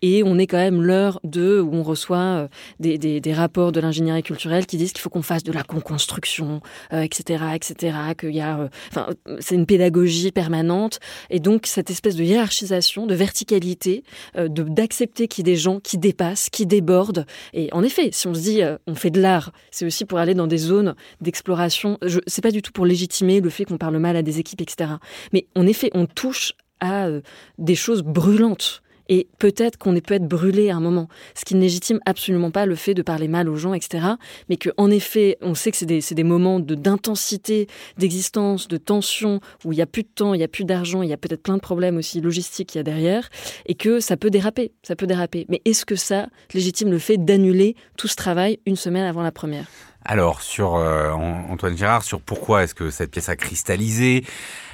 Speaker 3: Et on est quand même l'heure de où on reçoit euh, des, rapports de l'ingénierie culturelle qui disent qu'il faut qu'on fasse de la construction, euh, etc., etc., qu'il y a, euh, c'est une pédagogie permanente, et donc cette espèce de hiérarchisation, de verticalité, de d'accepter qu'il y ait des gens qui dépassent, qui débordent. Et en effet, si on se dit on fait de l'art, c'est aussi pour aller dans des zones d'exploration. Je c'est pas du tout pour légitimer le fait qu'on parle mal à des équipes, etc. Mais en effet, on touche à euh, des choses brûlantes. Et peut-être qu'on peut être brûlé à un moment, ce qui ne légitime absolument pas le fait de parler mal aux gens, etc. Mais que, en effet, on sait que c'est des, des moments de d'intensité, d'existence, de tension, où il y a plus de temps, il y a plus d'argent, il y a peut-être plein de problèmes aussi logistiques qu'il y a derrière, et que ça peut déraper, ça peut déraper. Mais est-ce que ça légitime le fait d'annuler tout ce travail une semaine avant la première?
Speaker 1: Alors, sur euh, An- Antoine Girard, sur pourquoi est-ce que cette pièce a cristallisé,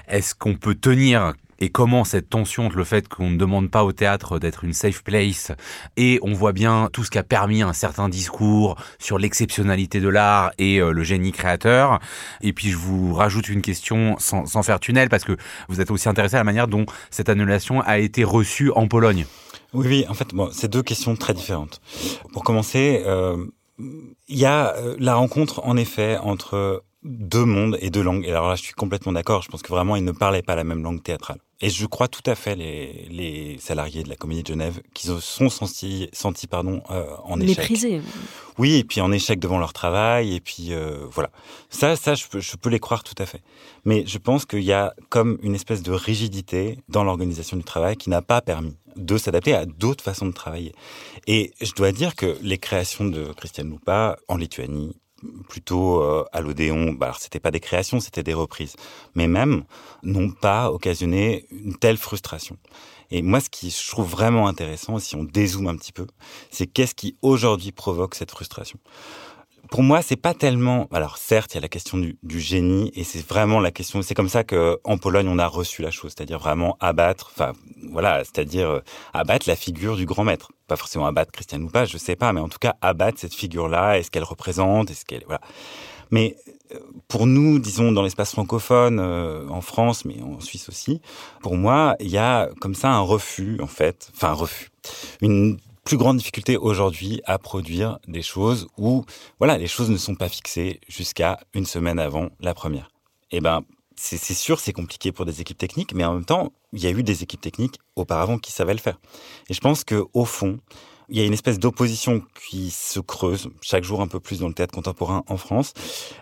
Speaker 1: est-ce qu'on peut tenir et comment cette tension entre le fait qu'on ne demande pas au théâtre d'être une safe place et on voit bien tout ce qui a permis un certain discours sur l'exceptionnalité de l'art et euh, le génie créateur. Et puis je vous rajoute une question sans, sans faire tunnel parce que vous êtes aussi intéressé à la manière dont cette annulation a été reçue en Pologne.
Speaker 4: Oui, oui, en fait, bon, c'est deux questions très différentes. Pour commencer, euh, il y a euh, la rencontre, en effet, entre deux mondes et deux langues. Et alors là, je suis complètement d'accord. Je pense que vraiment, ils ne parlaient pas la même langue théâtrale. Et je crois tout à fait les, les salariés de la Comédie de Genève qui se sont sentis, sentis pardon, euh, en échec.
Speaker 3: Méprisé.
Speaker 4: Oui, et puis en échec devant leur travail, et puis euh, voilà. Ça, ça, je peux, je peux les croire tout à fait. Mais je pense qu'il y a comme une espèce de rigidité dans l'organisation du travail qui n'a pas permis de s'adapter à d'autres façons de travailler. Et je dois dire que les créations de Christiane Loupa en Lituanie, plutôt euh, à l'Odéon, bah, alors c'était pas des créations, c'était des reprises, mais même n'ont pas occasionné une telle frustration. Et moi, ce qui je trouve vraiment intéressant, si on dézoome un petit peu, c'est qu'est-ce qui aujourd'hui provoque cette frustration? Pour moi, c'est pas tellement. Alors, certes, il y a la question du, génie, et c'est vraiment la question. C'est comme ça que en Pologne, on a reçu la chose, c'est-à-dire vraiment abattre. Enfin, voilà, c'est-à-dire euh, abattre la figure du grand maître. Pas forcément abattre Christian ou pas, je sais pas, mais en tout cas abattre cette figure-là. Est-ce qu'elle représente Est-ce qu'elle voilà. Mais euh, pour nous, disons dans l'espace francophone, euh, en France, mais en Suisse aussi, pour moi, il y a comme ça un refus, en fait, enfin un refus, une plus grande difficulté aujourd'hui à produire des choses où, voilà, les choses ne sont pas fixées jusqu'à une semaine avant la première. Eh ben, c'est sûr, c'est compliqué pour des équipes techniques, mais en même temps, il y a eu des équipes techniques auparavant qui savaient le faire. Et je pense que au fond, il y a une espèce d'opposition qui se creuse chaque jour un peu plus dans le théâtre contemporain en France,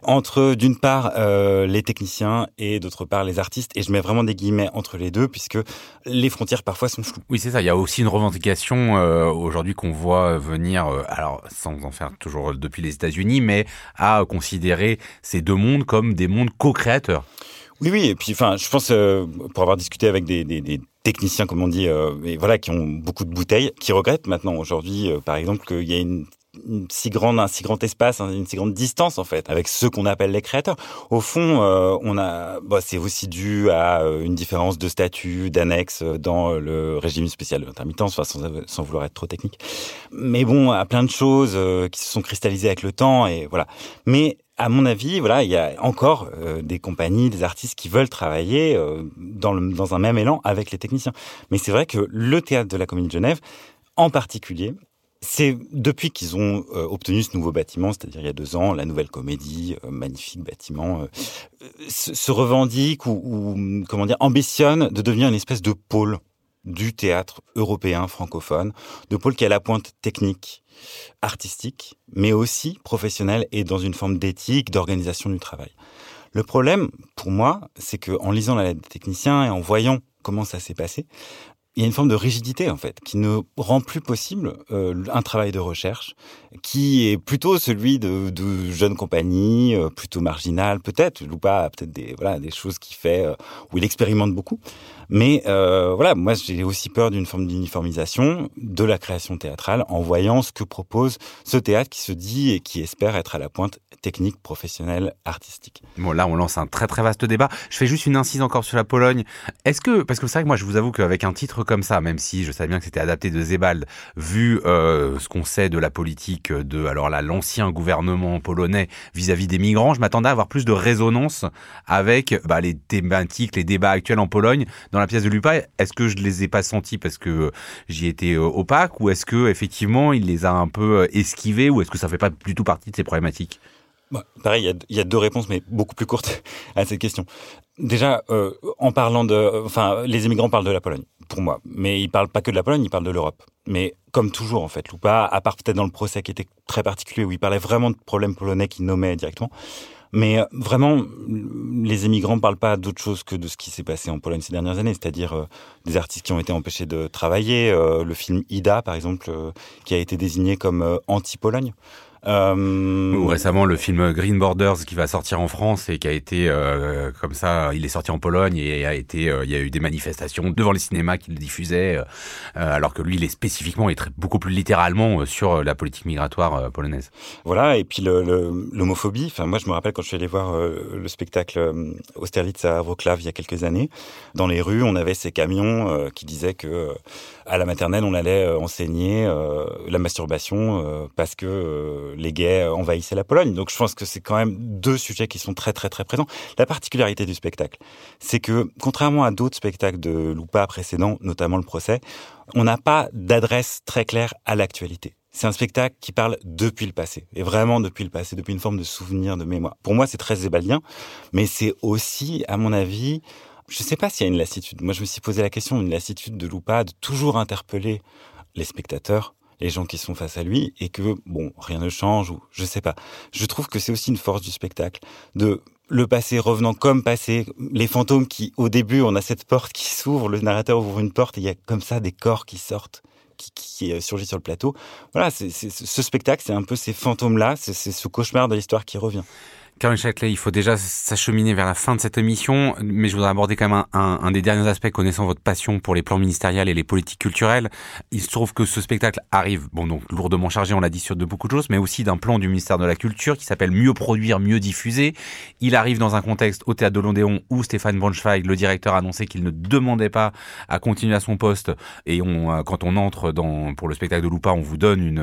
Speaker 4: entre d'une part euh, les techniciens et d'autre part les artistes. Et je mets vraiment des guillemets entre les deux, puisque les frontières parfois sont floues.
Speaker 1: Oui, c'est ça. Il y a aussi une revendication euh, aujourd'hui qu'on voit venir, euh, alors sans en faire toujours depuis les États-Unis, mais à considérer ces deux mondes comme des mondes co-créateurs.
Speaker 4: Oui, oui, et puis, enfin, je pense, euh, pour avoir discuté avec des, des, des techniciens, comme on dit, euh, et voilà, qui ont beaucoup de bouteilles, qui regrettent maintenant aujourd'hui, euh, par exemple, qu'il y a une, si grande, un si grand espace, hein, une si grande distance en fait, avec ceux qu'on appelle les créateurs. Au fond, on a, bah, c'est aussi dû à une différence de statut, d'annexe dans le régime spécial de l'intermittence, sans, sans, vouloir être trop technique. Mais bon, à plein de choses qui se sont cristallisées avec le temps et voilà. Mais à mon avis, voilà, il y a encore euh, des compagnies, des artistes qui veulent travailler euh, dans, le, dans un même élan avec les techniciens. Mais c'est vrai que le théâtre de la Comédie de Genève, en particulier, c'est depuis qu'ils ont euh, obtenu ce nouveau bâtiment, c'est-à-dire il y a deux ans, la nouvelle comédie, magnifique bâtiment, se, se, revendique ou, ou, comment dire ambitionne de devenir une espèce de pôle du théâtre européen francophone, de pôle qui a la pointe technique, artistique, mais aussi professionnelle et dans une forme d'éthique, d'organisation du travail. Le problème, pour moi, c'est que en lisant la lettre des techniciens et en voyant comment ça s'est passé, il y a une forme de rigidité en fait qui ne rend plus possible euh, un travail de recherche qui est plutôt celui de, jeunes compagnies euh, plutôt marginales peut-être ou pas peut-être des voilà des choses qu'il fait euh, où il expérimente beaucoup mais euh, voilà moi j'ai aussi peur d'une forme d'uniformisation de la création théâtrale en voyant ce que propose ce théâtre qui se dit et qui espère être à la pointe technique professionnelle artistique.
Speaker 1: Bon là on lance un très très vaste débat. Je fais juste une incise encore sur la Pologne. Est-ce que parce que c'est vrai que moi je vous avoue qu'avec un titre comme ça, même si je savais bien que c'était adapté de Zebald, vu euh, ce qu'on sait de la politique de alors l'ancien gouvernement polonais vis-à-vis des migrants, je m'attendais à avoir plus de résonance avec bah, les thématiques, les débats actuels en Pologne la pièce de Lupa. Est-ce que je les ai pas sentis parce que j'y étais euh, opaque, ou est-ce que effectivement il les a un peu euh, esquivés, ou est-ce que ça fait pas du tout partie de ces problématiques?
Speaker 4: Bah, pareil, il y, a, deux réponses, mais beaucoup plus courtes (laughs) à cette question. Déjà, euh, en parlant de, enfin, les immigrants parlent de la Pologne, pour moi, mais ils parlent pas que de la Pologne, ils parlent de l'Europe. Mais comme toujours, en fait, Loupa, à part peut-être dans le procès qui était très particulier où il parlait vraiment de problèmes polonais qu'il nommait directement. Mais euh, vraiment, les immigrants parlent pas d'autre chose que de ce qui s'est passé en Pologne ces dernières années, c'est-à-dire euh, des artistes qui ont été empêchés de travailler. Euh, le film Ida, par exemple, euh, qui a été désigné comme euh, anti-Pologne.
Speaker 1: Euh... Ou récemment le film Green Borders qui va sortir en France et qui a été euh, comme ça, il est sorti en Pologne et a été, euh, il y a eu des manifestations devant les cinémas qui le diffusaient, euh, alors que lui il est spécifiquement et très, beaucoup plus littéralement sur la politique migratoire polonaise.
Speaker 4: Voilà et puis l'homophobie. Le, enfin moi je me rappelle quand je suis allé voir le spectacle Austerlitz à Wrocław il y a quelques années, dans les rues on avait ces camions qui disaient que à la maternelle on allait enseigner la masturbation parce que les gays envahissaient la Pologne. Donc je pense que c'est quand même deux sujets qui sont très très très présents. La particularité du spectacle, c'est que contrairement à d'autres spectacles de Loupa précédents, notamment le procès, on n'a pas d'adresse très claire à l'actualité. C'est un spectacle qui parle depuis le passé, et vraiment depuis le passé, depuis une forme de souvenir, de mémoire. Pour moi, c'est très zébalien, mais c'est aussi, à mon avis, je ne sais pas s'il y a une lassitude. Moi, je me suis posé la question, une lassitude de Loupa de toujours interpeller les spectateurs les gens qui sont face à lui et que bon rien ne change ou je sais pas. Je trouve que c'est aussi une force du spectacle de le passé revenant comme passé, les fantômes qui au début on a cette porte qui s'ouvre, le narrateur ouvre une porte et il y a comme ça des corps qui sortent qui, qui surgit sur le plateau. Voilà, c'est, ce spectacle, c'est un peu ces fantômes-là, c'est ce cauchemar de l'histoire qui revient.
Speaker 1: Caroline Châtelet, il faut déjà s'acheminer vers la fin de cette émission, mais je voudrais aborder quand même un, des derniers aspects connaissant votre passion pour les plans ministériels et les politiques culturelles. Il se trouve que ce spectacle arrive, bon donc lourdement chargé, on l'a dit sur de beaucoup de choses, mais aussi d'un plan du ministère de la Culture qui s'appelle Mieux produire, mieux diffuser. Il arrive dans un contexte au théâtre de l'Odéon où Stéphane Braunschweig, le directeur, a annoncé qu'il ne demandait pas à continuer à son poste. Et euh, quand on entre dans, pour le spectacle de Loupa, on vous donne une,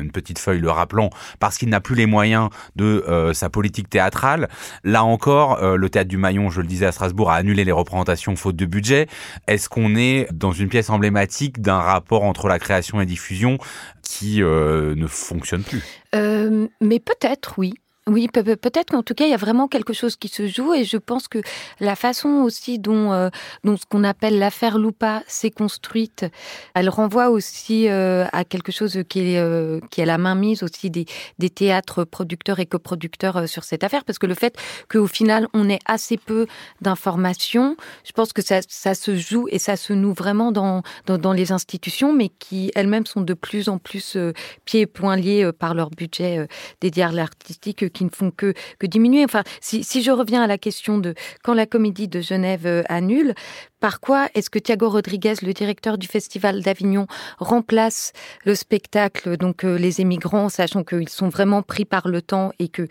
Speaker 1: une petite feuille le rappelant parce qu'il n'a plus les moyens de euh, sa politique théâtrale. Là encore, euh, le théâtre du Maillon, je le disais à Strasbourg, a annulé les représentations faute de budget. Est-ce qu'on est dans une pièce emblématique d'un rapport entre la création et diffusion qui euh, ne fonctionne plus?
Speaker 5: Euh, Mais peut-être, oui. Oui, peut-être qu'en tout cas, il y a vraiment quelque chose qui se joue et je pense que la façon aussi dont, euh, dont ce qu'on appelle l'affaire Loupa s'est construite, elle renvoie aussi euh, à quelque chose qui est, euh, qui est la mainmise aussi des, des théâtres producteurs et coproducteurs sur cette affaire, parce que le fait qu'au final, on ait assez peu d'informations, je pense que ça, ça se joue et ça se noue vraiment dans, dans, dans les institutions, mais qui elles-mêmes sont de plus en plus pieds et poings liés par leur budget dédié à l'artistique qui ne font que, que diminuer. Enfin, si, si je reviens à la question de quand la comédie de Genève euh, annule, par quoi est-ce que Thiago Rodriguez, le directeur du Festival d'Avignon, remplace le spectacle, donc euh, les émigrants, sachant qu'ils sont vraiment pris par le temps et que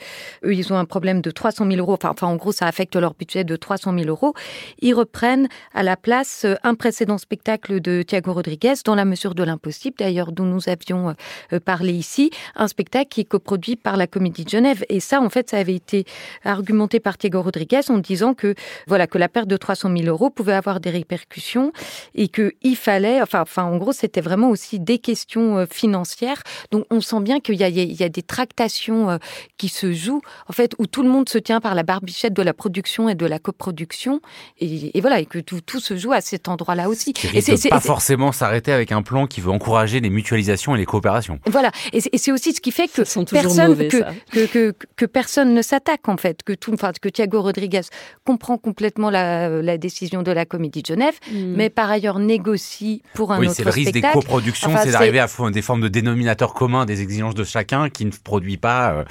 Speaker 5: ils ont un problème de 300 000 euros. Enfin, enfin, en gros, ça affecte leur budget de 300 000 euros. Ils reprennent à la place euh, un précédent spectacle de Thiago Rodriguez, dans la mesure de l'impossible, d'ailleurs, dont nous avions parlé ici, un spectacle qui est coproduit par la Comédie de Genève. Et ça, en fait, ça avait été argumenté par Thiago Rodriguez en disant que, voilà, que la perte de 300 000 euros pouvait avoir des répercussions et que il fallait, enfin, enfin, en gros, c'était vraiment aussi des questions euh, financières. Donc, on sent bien qu'il y a, il y a des tractations euh, qui se jouent, en fait, où tout le monde se tient par la barbichette de la production et de la coproduction. Et, et voilà, et que tout, tout, se joue à cet endroit-là aussi.
Speaker 1: et c'est pas forcément s'arrêter avec un plan qui veut encourager les mutualisations et les coopérations.
Speaker 5: Voilà. Et c'est aussi ce qui fait que personne, mauvais, que, que, que, que, personne ne s'attaque, en fait. Que tout, enfin, que Thiago Rodriguez comprend complètement la, la décision de la Comédie de Genève, mais par ailleurs négocie pour un
Speaker 1: oui,
Speaker 5: autre
Speaker 1: spectacle.
Speaker 5: Oui,
Speaker 1: c'est le risque des coproductions, enfin, c'est d'arriver à des formes de dénominateurs communs des exigences de chacun qui ne produit pas euh,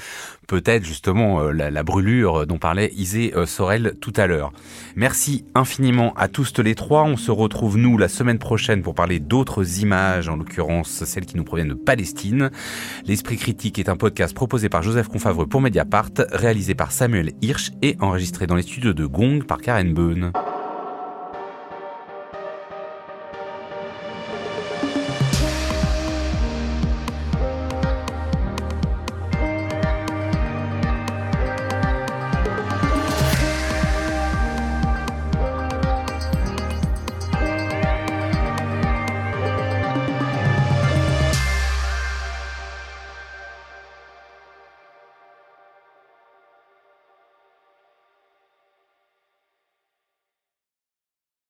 Speaker 1: peut-être justement euh, la, la, brûlure dont parlait Isée euh, Sorel tout à l'heure. Merci infiniment à tous les trois. On se retrouve nous la semaine prochaine pour parler d'autres images, en l'occurrence celles qui nous proviennent de Palestine. L'Esprit critique est un podcast proposé par Joseph Confavreux pour Mediapart, réalisé par Samuel Hirsch et enregistré dans les studios de Gong par Karen Beun.